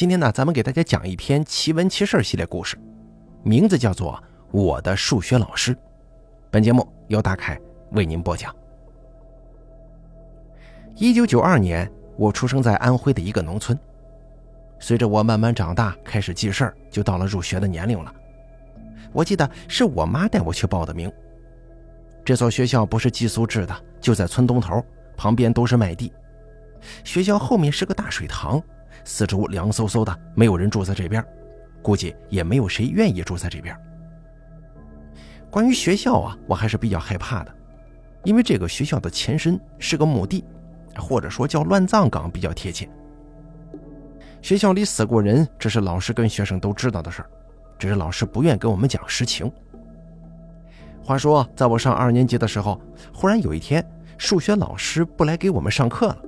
今天呢，咱们给大家讲一篇奇闻奇事系列故事，名字叫做《我的数学老师》。本节目由大凯为您播讲。一九九二年，我出生在安徽的一个农村。随着我慢慢长大，开始记事儿，就到了入学的年龄了。我记得是我妈带我去报的名。这所学校不是寄宿制的，就在村东头，旁边都是麦地。学校后面是个大水塘。四周凉飕飕的，没有人住在这边，估计也没有谁愿意住在这边。关于学校啊，我还是比较害怕的，因为这个学校的前身是个墓地，或者说叫乱葬岗比较贴切。学校里死过人，这是老师跟学生都知道的事儿，只是老师不愿跟我们讲实情。话说，在我上二年级的时候，忽然有一天，数学老师不来给我们上课了，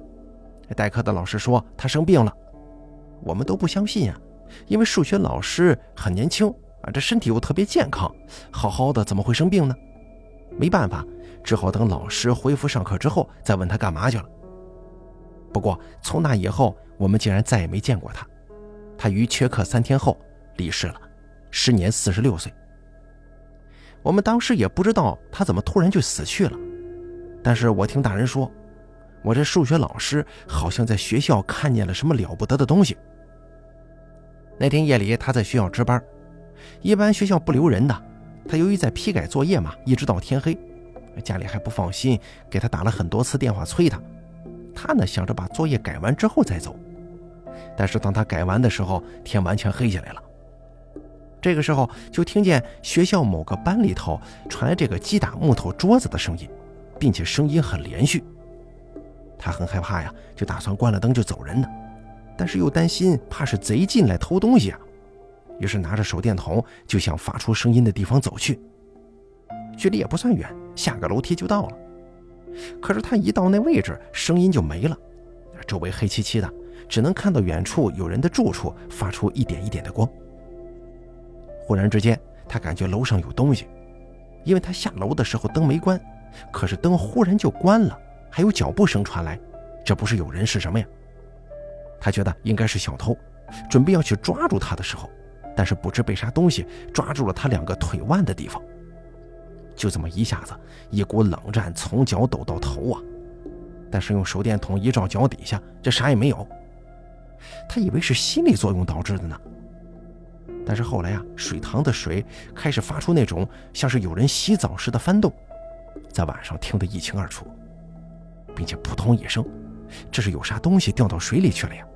代课的老师说他生病了。我们都不相信呀，因为数学老师很年轻啊，这身体又特别健康，好好的怎么会生病呢？没办法，只好等老师恢复上课之后再问他干嘛去了。不过从那以后，我们竟然再也没见过他。他于缺课三天后离世了，时年四十六岁。我们当时也不知道他怎么突然就死去了，但是我听大人说，我这数学老师好像在学校看见了什么了不得的东西。那天夜里，他在学校值班。一般学校不留人的，他由于在批改作业嘛，一直到天黑。家里还不放心，给他打了很多次电话催他。他呢想着把作业改完之后再走。但是当他改完的时候，天完全黑下来了。这个时候就听见学校某个班里头传来这个击打木头桌子的声音，并且声音很连续。他很害怕呀，就打算关了灯就走人呢。但是又担心，怕是贼进来偷东西啊，于是拿着手电筒就向发出声音的地方走去。距离也不算远，下个楼梯就到了。可是他一到那位置，声音就没了，周围黑漆漆的，只能看到远处有人的住处发出一点一点的光。忽然之间，他感觉楼上有东西，因为他下楼的时候灯没关，可是灯忽然就关了，还有脚步声传来，这不是有人是什么呀？他觉得应该是小偷，准备要去抓住他的时候，但是不知被啥东西抓住了他两个腿腕的地方。就这么一下子，一股冷战从脚抖到头啊！但是用手电筒一照脚底下，这啥也没有。他以为是心理作用导致的呢。但是后来啊，水塘的水开始发出那种像是有人洗澡似的翻动，在晚上听得一清二楚，并且扑通一声，这是有啥东西掉到水里去了呀？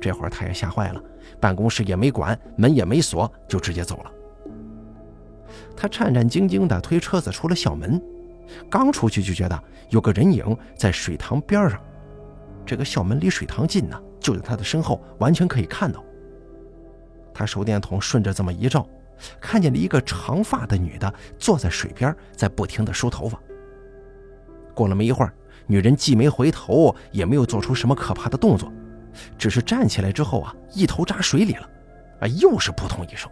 这会儿他也吓坏了，办公室也没管，门也没锁，就直接走了。他战战兢兢地推车子出了校门，刚出去就觉得有个人影在水塘边上。这个校门离水塘近呢，就在他的身后，完全可以看到。他手电筒顺着这么一照，看见了一个长发的女的坐在水边，在不停地梳头发。过了没一会儿，女人既没回头，也没有做出什么可怕的动作。只是站起来之后啊，一头扎水里了，啊，又是扑通一声。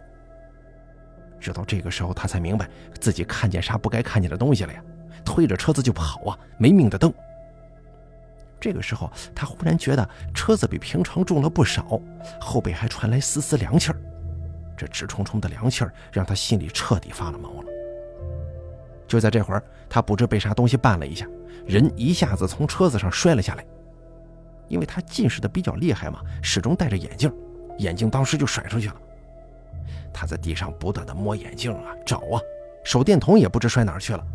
直到这个时候，他才明白自己看见啥不该看见的东西了呀，推着车子就跑啊，没命的蹬。这个时候，他忽然觉得车子比平常重了不少，后背还传来丝丝凉气儿，这直冲冲的凉气儿让他心里彻底发了毛了。就在这会儿，他不知被啥东西绊了一下，人一下子从车子上摔了下来。因为他近视的比较厉害嘛，始终戴着眼镜，眼镜当时就甩出去了。他在地上不断的摸眼镜啊，找啊，手电筒也不知摔哪儿去了。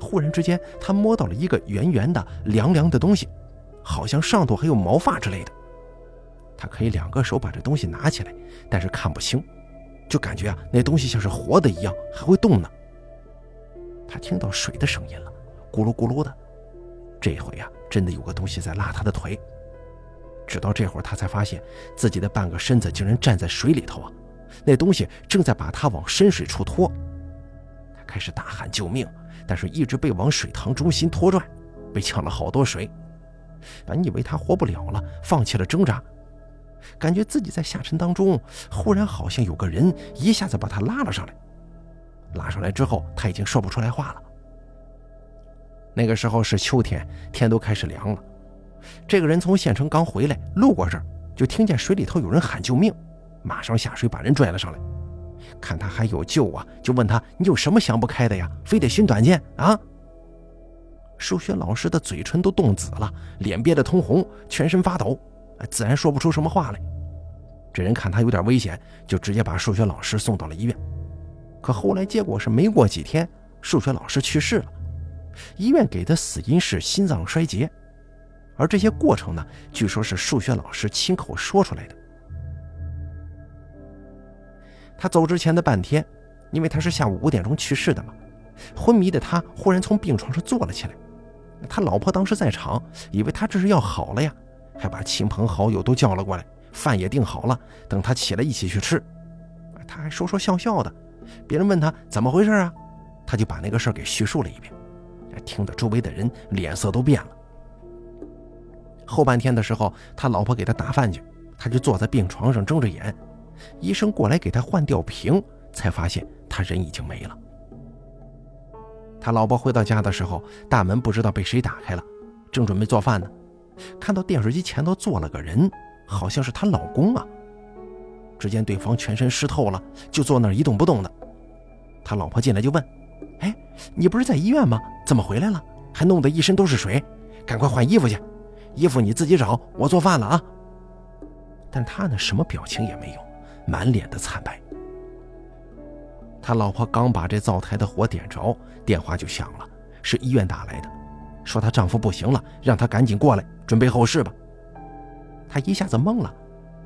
忽然之间，他摸到了一个圆圆的、凉凉的东西，好像上头还有毛发之类的。他可以两个手把这东西拿起来，但是看不清，就感觉啊，那东西像是活的一样，还会动呢。他听到水的声音了，咕噜咕噜的。这回呀。真的有个东西在拉他的腿，直到这会儿他才发现自己的半个身子竟然站在水里头啊！那东西正在把他往深水处拖。他开始大喊救命，但是一直被往水塘中心拖拽，被呛了好多水。本以为他活不了了，放弃了挣扎，感觉自己在下沉当中，忽然好像有个人一下子把他拉了上来。拉上来之后，他已经说不出来话了。那个时候是秋天，天都开始凉了。这个人从县城刚回来，路过这儿，就听见水里头有人喊救命，马上下水把人拽了上来。看他还有救啊，就问他：“你有什么想不开的呀？非得寻短见啊？”数学老师的嘴唇都冻紫了，脸憋得通红，全身发抖，自然说不出什么话来。这人看他有点危险，就直接把数学老师送到了医院。可后来结果是没过几天，数学老师去世了，医院给的死因是心脏衰竭，而这些过程呢，据说是数学老师亲口说出来的。他走之前的半天，因为他是下午五点钟去世的嘛，昏迷的他忽然从病床上坐了起来。他老婆当时在场，以为他这是要好了呀，还把亲朋好友都叫了过来，饭也订好了，等他起来一起去吃。他还说说笑笑的，别人问他怎么回事啊，他就把那个事儿给叙述了一遍，听得周围的人脸色都变了。后半天的时候，他老婆给他打饭去，他就坐在病床上睁着眼，医生过来给他换吊瓶，才发现他人已经没了。他老婆回到家的时候，大门不知道被谁打开了，正准备做饭呢，看到电视机前头坐了个人，好像是她老公啊。只见对方全身湿透了，就坐那儿一动不动的。他老婆进来就问：“哎，你不是在医院吗？怎么回来了？还弄得一身都是水，赶快换衣服去。衣服你自己找，我做饭了啊。”但他呢，什么表情也没有，满脸的惨白。他老婆刚把这灶台的火点着，电话就响了，是医院打来的，说她丈夫不行了，让她赶紧过来准备后事吧。她一下子懵了，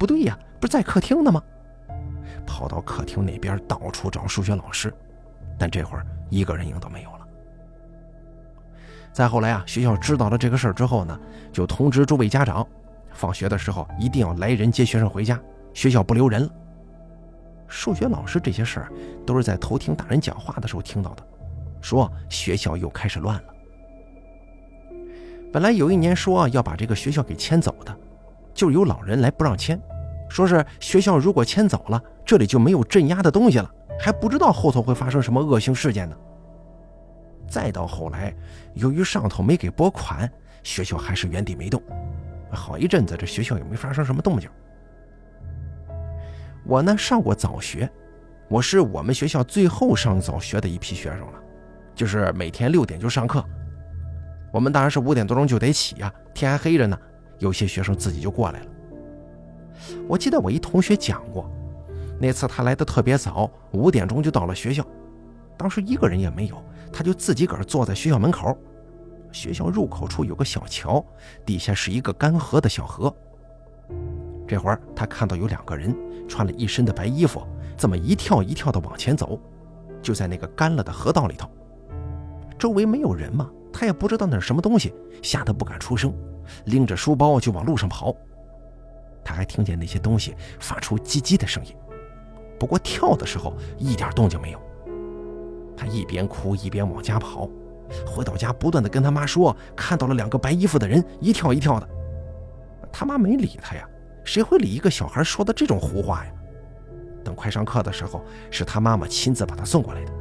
不对呀，不是在客厅呢吗？跑到客厅那边到处找数学老师，但这会儿一个人影都没有了。再后来啊，学校知道了这个事儿之后呢，就通知诸位家长，放学的时候一定要来人接学生回家，学校不留人了。数学老师这些事儿都是在偷听大人讲话的时候听到的，说学校又开始乱了。本来有一年说要把这个学校给迁走的，就有老人来不让迁，说是学校如果迁走了，这里就没有镇压的东西了，还不知道后头会发生什么恶性事件呢。再到后来，由于上头没给拨款，学校还是原地没动，好一阵子这学校也没发生什么动静。我呢上过早学，我是我们学校最后上早学的一批学生了，就是每天六点就上课。我们当然是五点多钟就得起呀，天还黑着呢。有些学生自己就过来了。我记得我一同学讲过，那次他来的特别早，五点钟就到了学校，当时一个人也没有，他就自己个儿坐在学校门口。学校入口处有个小桥，底下是一个干涸的小河。这会儿他看到有两个人穿了一身的白衣服，这么一跳一跳的往前走，就在那个干了的河道里头。周围没有人嘛，他也不知道那是什么东西，吓得不敢出声，拎着书包就往路上跑。他还听见那些东西发出叽叽的声音，不过跳的时候一点动静没有。他一边哭一边往家跑，回到家不断的跟他妈说看到了两个白衣服的人一跳一跳的，他妈没理他呀。谁会理一个小孩说的这种胡话呀？等快上课的时候，是他妈妈亲自把他送过来的。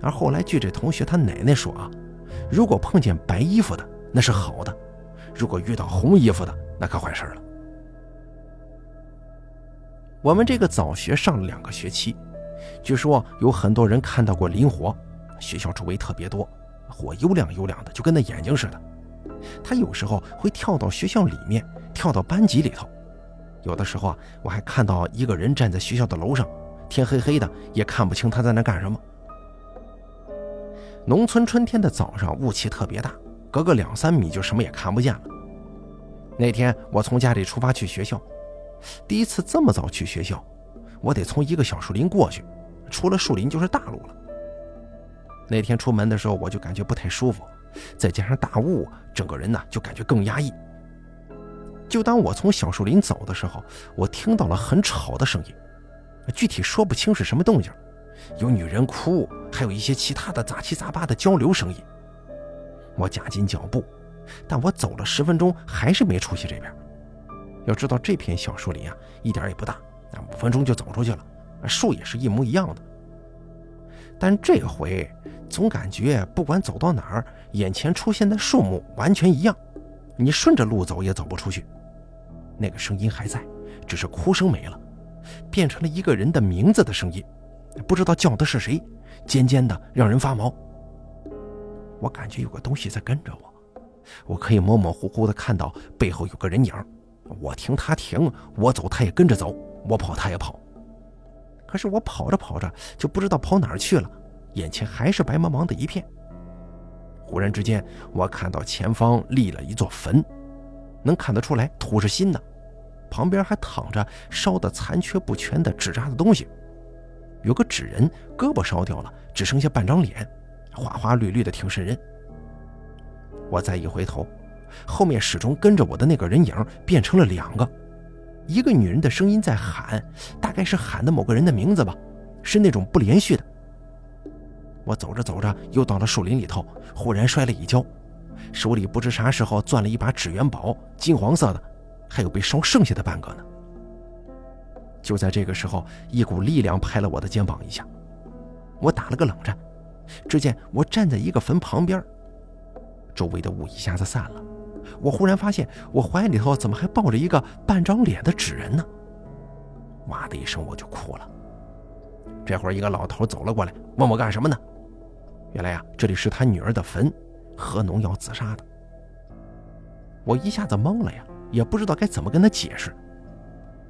而后来，据这同学他奶奶说啊，如果碰见白衣服的，那是好的；如果遇到红衣服的，那可坏事了。我们这个早学上了两个学期，据说有很多人看到过磷火，学校周围特别多，火油亮油亮的，就跟那眼睛似的。他有时候会跳到学校里面。跳到班级里头，有的时候啊，我还看到一个人站在学校的楼上，天黑黑的也看不清他在那干什么。农村春天的早上雾气特别大，隔个两三米就什么也看不见了。那天我从家里出发去学校，第一次这么早去学校，我得从一个小树林过去，出了树林就是大路了。那天出门的时候我就感觉不太舒服，再加上大雾，整个人呢就感觉更压抑。就当我从小树林走的时候，我听到了很吵的声音，具体说不清是什么动静，有女人哭，还有一些其他的杂七杂八的交流声音。我加紧脚步，但我走了十分钟还是没出去这边。要知道这片小树林啊，一点也不大，五分钟就走出去了，树也是一模一样的。但这回总感觉不管走到哪儿，眼前出现的树木完全一样，你顺着路走也走不出去。那个声音还在，只是哭声没了，变成了一个人的名字的声音，不知道叫的是谁，尖尖的，让人发毛。我感觉有个东西在跟着我，我可以模模糊糊的看到背后有个人影。我停，他停；我走，他也跟着走；我跑，他也跑。可是我跑着跑着就不知道跑哪儿去了，眼前还是白茫茫的一片。忽然之间，我看到前方立了一座坟，能看得出来土是新的，旁边还躺着烧得残缺不全的纸扎的东西，有个纸人，胳膊烧掉了，只剩下半张脸，花花绿绿的，挺瘆人。我再一回头。后面始终跟着我的那个人影变成了两个，一个女人的声音在喊，大概是喊的某个人的名字吧，是那种不连续的。我走着走着又到了树林里头，忽然摔了一跤，手里不知啥时候攥了一把纸元宝，金黄色的，还有被烧剩下的半个呢。就在这个时候，一股力量拍了我的肩膀一下，我打了个冷战。只见我站在一个坟旁边，周围的雾一下子散了。我忽然发现，我怀里头怎么还抱着一个半张脸的纸人呢？哇的一声，我就哭了。这会儿，一个老头走了过来，问我干什么呢？原来呀，这里是他女儿的坟，喝农药自杀的。我一下子懵了呀，也不知道该怎么跟他解释。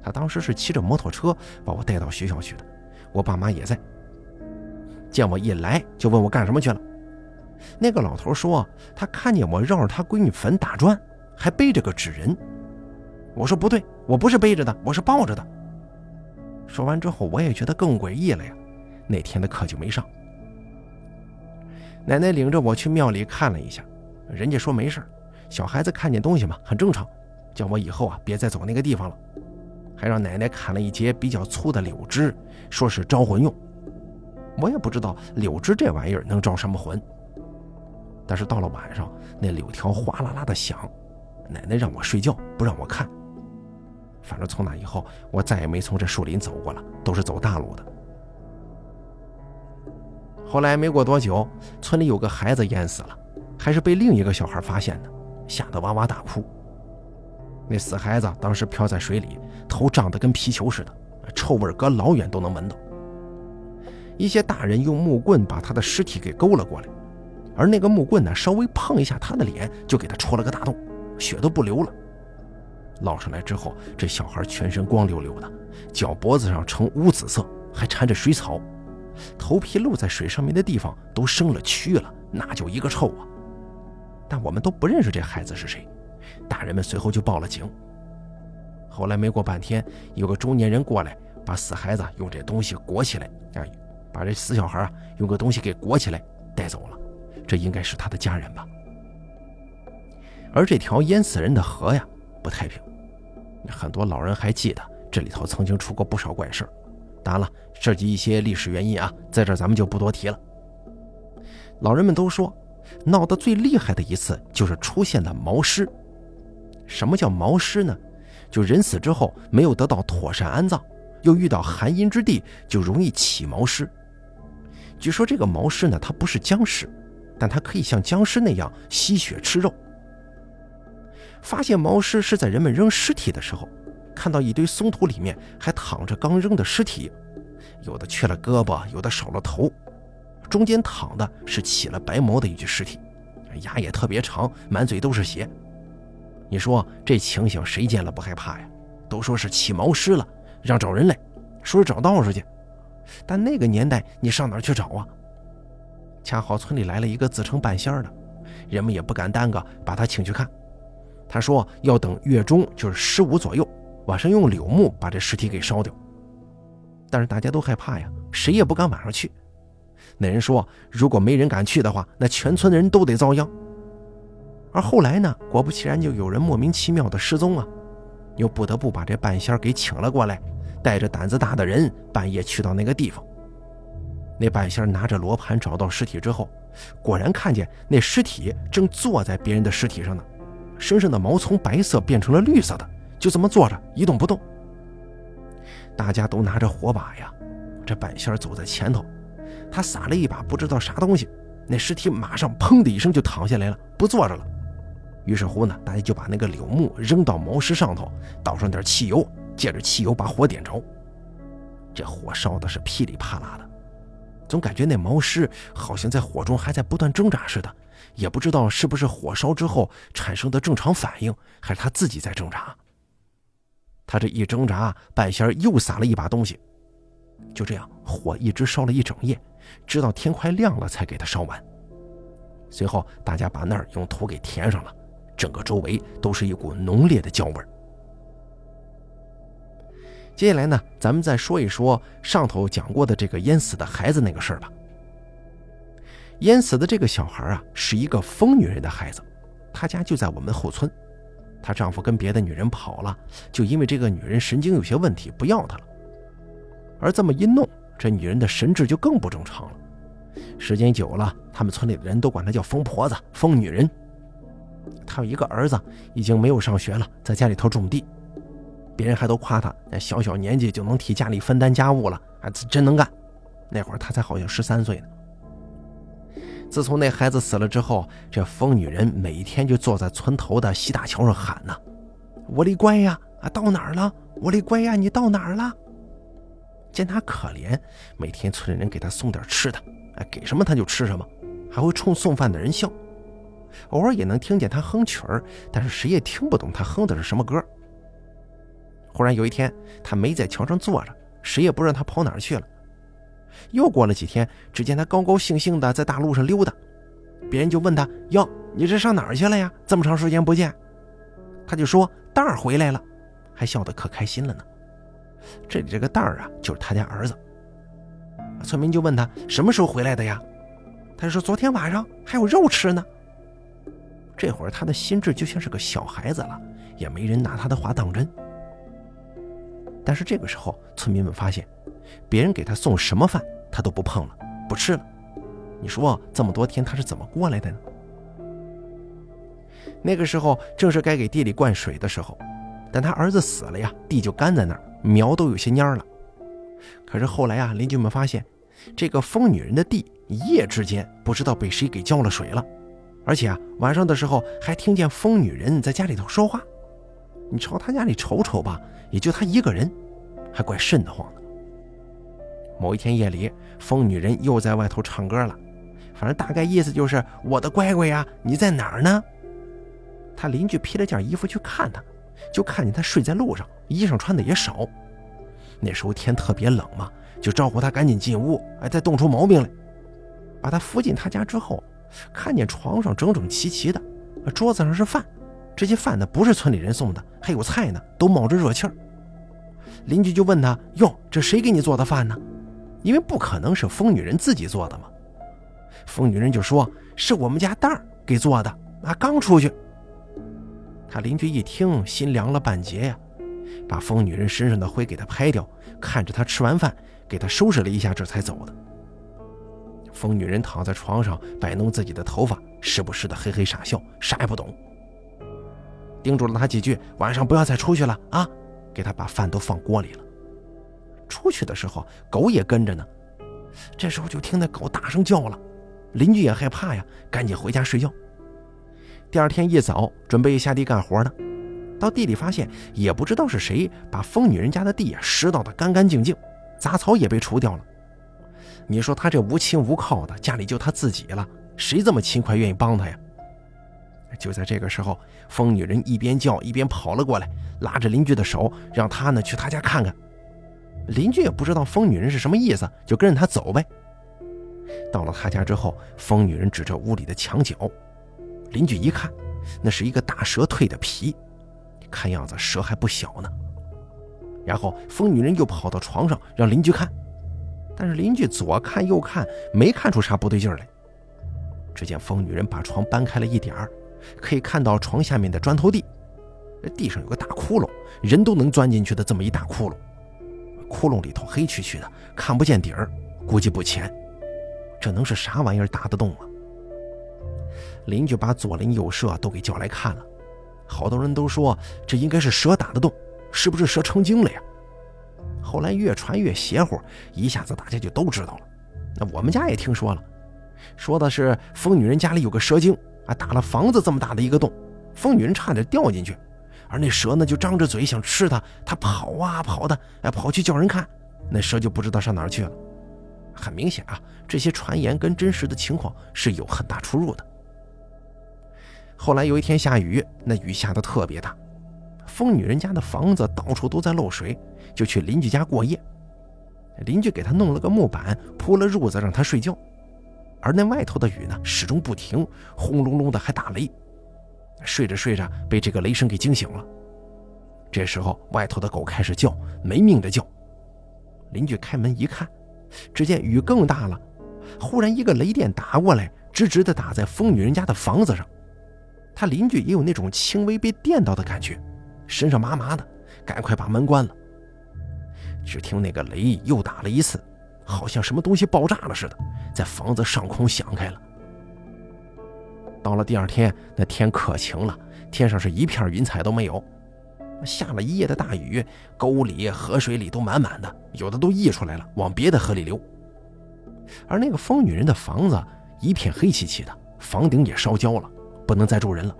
他当时是骑着摩托车把我带到学校去的，我爸妈也在。见我一来，就问我干什么去了。那个老头说：“他看见我绕着他闺女坟打转，还背着个纸人。”我说：“不对，我不是背着的，我是抱着的。”说完之后，我也觉得更诡异了呀。那天的课就没上。奶奶领着我去庙里看了一下，人家说没事小孩子看见东西嘛，很正常，叫我以后啊别再走那个地方了，还让奶奶砍了一截比较粗的柳枝，说是招魂用。我也不知道柳枝这玩意儿能招什么魂。但是到了晚上，那柳条哗啦啦的响，奶奶让我睡觉，不让我看。反正从那以后，我再也没从这树林走过了，都是走大路的。后来没过多久，村里有个孩子淹死了，还是被另一个小孩发现的，吓得哇哇大哭。那死孩子当时漂在水里，头胀得跟皮球似的，臭味隔老远都能闻到。一些大人用木棍把他的尸体给勾了过来。而那个木棍呢，稍微碰一下他的脸，就给他戳了个大洞，血都不流了。捞上来之后，这小孩全身光溜溜的，脚脖子上呈乌紫色，还缠着水草，头皮露在水上面的地方都生了蛆了，那就一个臭啊！但我们都不认识这孩子是谁，大人们随后就报了警。后来没过半天，有个中年人过来，把死孩子用这东西裹起来，啊，把这死小孩啊用个东西给裹起来带走了。这应该是他的家人吧。而这条淹死人的河呀，不太平。很多老人还记得这里头曾经出过不少怪事儿当然了，涉及一些历史原因啊，在这儿咱们就不多提了。老人们都说，闹得最厉害的一次就是出现了毛尸。什么叫毛尸呢？就人死之后没有得到妥善安葬，又遇到寒阴之地，就容易起毛尸。据说这个毛尸呢，它不是僵尸。但它可以像僵尸那样吸血吃肉。发现毛尸是在人们扔尸体的时候，看到一堆松土里面还躺着刚扔的尸体，有的缺了胳膊，有的少了头，中间躺的是起了白毛的一具尸体，牙也特别长，满嘴都是血。你说这情形谁见了不害怕呀？都说是起毛尸了，让找人来，说是找道士去。但那个年代你上哪去找啊？恰好村里来了一个自称半仙的，人们也不敢耽搁，把他请去看。他说要等月中，就是十五左右，晚上用柳木把这尸体给烧掉。但是大家都害怕呀，谁也不敢晚上去。那人说，如果没人敢去的话，那全村的人都得遭殃。而后来呢，果不其然，就有人莫名其妙的失踪啊，又不得不把这半仙给请了过来，带着胆子大的人半夜去到那个地方。那半仙拿着罗盘找到尸体之后，果然看见那尸体正坐在别人的尸体上呢，身上的毛从白色变成了绿色的，就这么坐着一动不动。大家都拿着火把呀，这半仙走在前头，他撒了一把不知道啥东西，那尸体马上砰的一声就躺下来了，不坐着了。于是乎呢，大家就把那个柳木扔到毛石上头，倒上点汽油，借着汽油把火点着。这火烧的是噼里啪啦的，总感觉那毛尸好像在火中还在不断挣扎似的，也不知道是不是火烧之后产生的正常反应，还是他自己在挣扎。他这一挣扎，半仙又撒了一把东西，就这样，火一直烧了一整夜，直到天快亮了才给他烧完。随后，大家把那儿用土给填上了。整个周围都是一股浓烈的焦味接下来呢，咱们再说一说上头讲过的这个淹死的孩子那个事儿吧。淹死的这个小孩啊，是一个疯女人的孩子，她家就在我们后村。她丈夫跟别的女人跑了，就因为这个女人神经有些问题，不要她了。而这么一弄，这女人的神智就更不正常了。时间久了，他们村里的人都管她叫疯婆子、疯女人。她有一个儿子，已经没有上学了，在家里头种地。别人还都夸他，小小年纪就能替家里分担家务了，啊，真能干。那会儿他才好像十三岁呢。自从那孩子死了之后，这疯女人每天就坐在村头的西大桥上喊呢：“我的乖呀，啊，到哪儿了？我的乖呀，你到哪儿了？”见他可怜，每天村里人给他送点吃的，哎，给什么他就吃什么，还会冲送饭的人笑。偶尔也能听见他哼曲儿，但是谁也听不懂他哼的是什么歌。忽然有一天，他没在桥上坐着，谁也不知道他跑哪儿去了。又过了几天，只见他高高兴兴的在大路上溜达，别人就问他：“哟，你这上哪儿去了呀？这么长时间不见。”他就说：“蛋儿回来了。”还笑得可开心了呢。这里这个蛋儿啊，就是他家儿子。村民就问他：“什么时候回来的呀？”他说：“昨天晚上还有肉吃呢。”这会儿他的心智就像是个小孩子了，也没人拿他的话当真。但是这个时候，村民们发现，别人给他送什么饭，他都不碰了，不吃了。你说这么多天他是怎么过来的呢？那个时候正是该给地里灌水的时候，但他儿子死了呀，地就干在那儿，苗都有些蔫了。可是后来啊，邻居们发现，这个疯女人的地一夜之间不知道被谁给浇了水了。而且啊，晚上的时候还听见疯女人在家里头说话。你朝他家里瞅瞅吧，也就他一个人，还怪瘆得慌的。某一天夜里，疯女人又在外头唱歌了，反正大概意思就是：“我的乖乖呀，你在哪儿呢？”他邻居披了件衣服去看他，就看见他睡在路上，衣裳穿的也少。那时候天特别冷嘛，就招呼他赶紧进屋，哎，再冻出毛病来。把他扶进他家之后。看见床上整整齐齐的，桌子上是饭，这些饭呢不是村里人送的，还有菜呢，都冒着热气儿。邻居就问他：“哟，这谁给你做的饭呢？”因为不可能是疯女人自己做的嘛。疯女人就说：“是我们家蛋儿给做的，啊，刚出去。”他邻居一听，心凉了半截呀，把疯女人身上的灰给她拍掉，看着她吃完饭，给她收拾了一下，这才走的。疯女人躺在床上摆弄自己的头发，时不时的嘿嘿傻笑，啥也不懂。叮嘱了他几句，晚上不要再出去了啊，给他把饭都放锅里了。出去的时候，狗也跟着呢。这时候就听那狗大声叫了，邻居也害怕呀，赶紧回家睡觉。第二天一早，准备下地干活呢，到地里发现，也不知道是谁把疯女人家的地啊拾到的干干净净，杂草也被除掉了。你说他这无亲无靠的，家里就他自己了，谁这么勤快愿意帮他呀？就在这个时候，疯女人一边叫一边跑了过来，拉着邻居的手，让他呢去他家看看。邻居也不知道疯女人是什么意思，就跟着他走呗。到了他家之后，疯女人指着屋里的墙角，邻居一看，那是一个大蛇蜕的皮，看样子蛇还不小呢。然后疯女人又跑到床上，让邻居看。但是邻居左看右看，没看出啥不对劲来。只见疯女人把床搬开了一点儿，可以看到床下面的砖头地，地上有个大窟窿，人都能钻进去的这么一大窟窿。窟窿里头黑黢黢的，看不见底儿，估计不浅。这能是啥玩意儿打得动啊？邻居把左邻右舍都给叫来看了，好多人都说这应该是蛇打的洞，是不是蛇成精了呀？后来越传越邪乎，一下子大家就都知道了。那我们家也听说了，说的是疯女人家里有个蛇精啊，打了房子这么大的一个洞，疯女人差点掉进去，而那蛇呢就张着嘴想吃她，她跑啊跑的，哎，跑去叫人看，那蛇就不知道上哪儿去了。很明显啊，这些传言跟真实的情况是有很大出入的。后来有一天下雨，那雨下的特别大，疯女人家的房子到处都在漏水，就去邻居家过夜。邻居给她弄了个木板，铺了褥子让她睡觉，而那外头的雨呢始终不停，轰隆隆的还打雷。睡着睡着被这个雷声给惊醒了，这时候外头的狗开始叫，没命的叫。邻居开门一看。只见雨更大了，忽然一个雷电打过来，直直的打在疯女人家的房子上。他邻居也有那种轻微被电到的感觉，身上麻麻的，赶快把门关了。只听那个雷又打了一次，好像什么东西爆炸了似的，在房子上空响开了。到了第二天，那天可晴了，天上是一片云彩都没有。下了一夜的大雨，沟里、河水里都满满的，有的都溢出来了，往别的河里流。而那个疯女人的房子一片黑漆漆的，房顶也烧焦了，不能再住人了。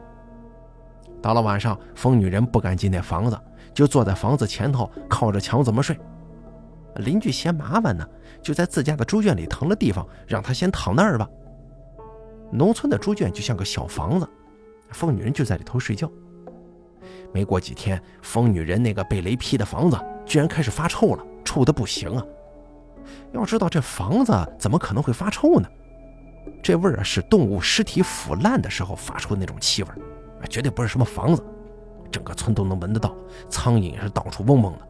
到了晚上，疯女人不敢进那房子，就坐在房子前头，靠着墙怎么睡。邻居嫌麻烦呢，就在自家的猪圈里腾了地方，让他先躺那儿吧。农村的猪圈就像个小房子，疯女人就在里头睡觉。没过几天，疯女人那个被雷劈的房子居然开始发臭了，臭的不行啊！要知道这房子怎么可能会发臭呢？这味儿啊是动物尸体腐烂的时候发出的那种气味，绝对不是什么房子。整个村都能闻得到，苍蝇也是到处嗡嗡的。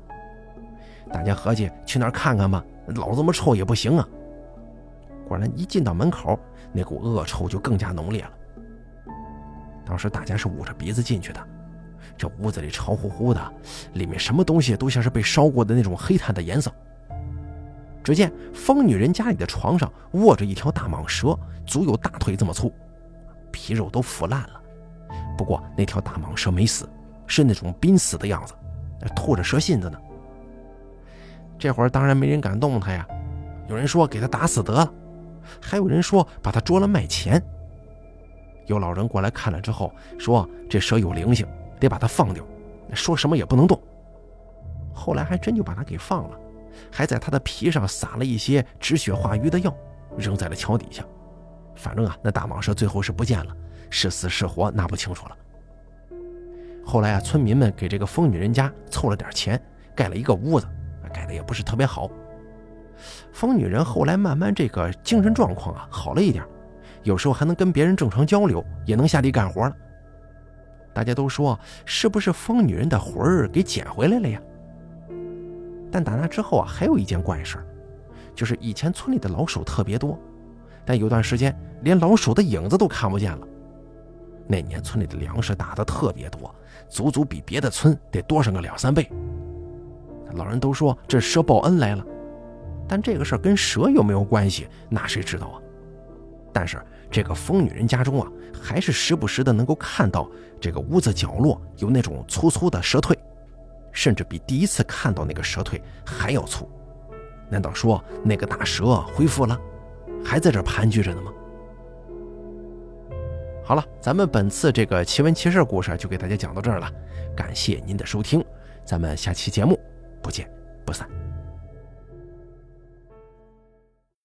大家合计去那儿看看吧，老这么臭也不行啊！果然，一进到门口，那股恶臭就更加浓烈了。当时大家是捂着鼻子进去的。这屋子里潮乎乎的，里面什么东西都像是被烧过的那种黑炭的颜色。只见疯女人家里的床上卧着一条大蟒蛇，足有大腿这么粗，皮肉都腐烂了。不过那条大蟒蛇没死，是那种濒死的样子，吐着蛇信子呢。这会儿当然没人敢动它呀，有人说给他打死得了，还有人说把他捉了卖钱。有老人过来看了之后说，这蛇有灵性。得把它放掉，说什么也不能动。后来还真就把它给放了，还在它的皮上撒了一些止血化瘀的药，扔在了桥底下。反正啊，那大蟒蛇最后是不见了，是死是活那不清楚了。后来啊，村民们给这个疯女人家凑了点钱，盖了一个屋子，改的也不是特别好。疯女人后来慢慢这个精神状况啊好了一点，有时候还能跟别人正常交流，也能下地干活了。大家都说是不是疯女人的魂儿给捡回来了呀？但打那之后啊，还有一件怪事就是以前村里的老鼠特别多，但有段时间连老鼠的影子都看不见了。那年村里的粮食打的特别多，足足比别的村得多上个两三倍。老人都说这蛇报恩来了，但这个事儿跟蛇有没有关系，那谁知道啊？但是。这个疯女人家中啊，还是时不时的能够看到这个屋子角落有那种粗粗的蛇腿，甚至比第一次看到那个蛇腿还要粗。难道说那个大蛇恢复了，还在这盘踞着呢吗？好了，咱们本次这个奇闻奇事故事就给大家讲到这儿了，感谢您的收听，咱们下期节目不见不散。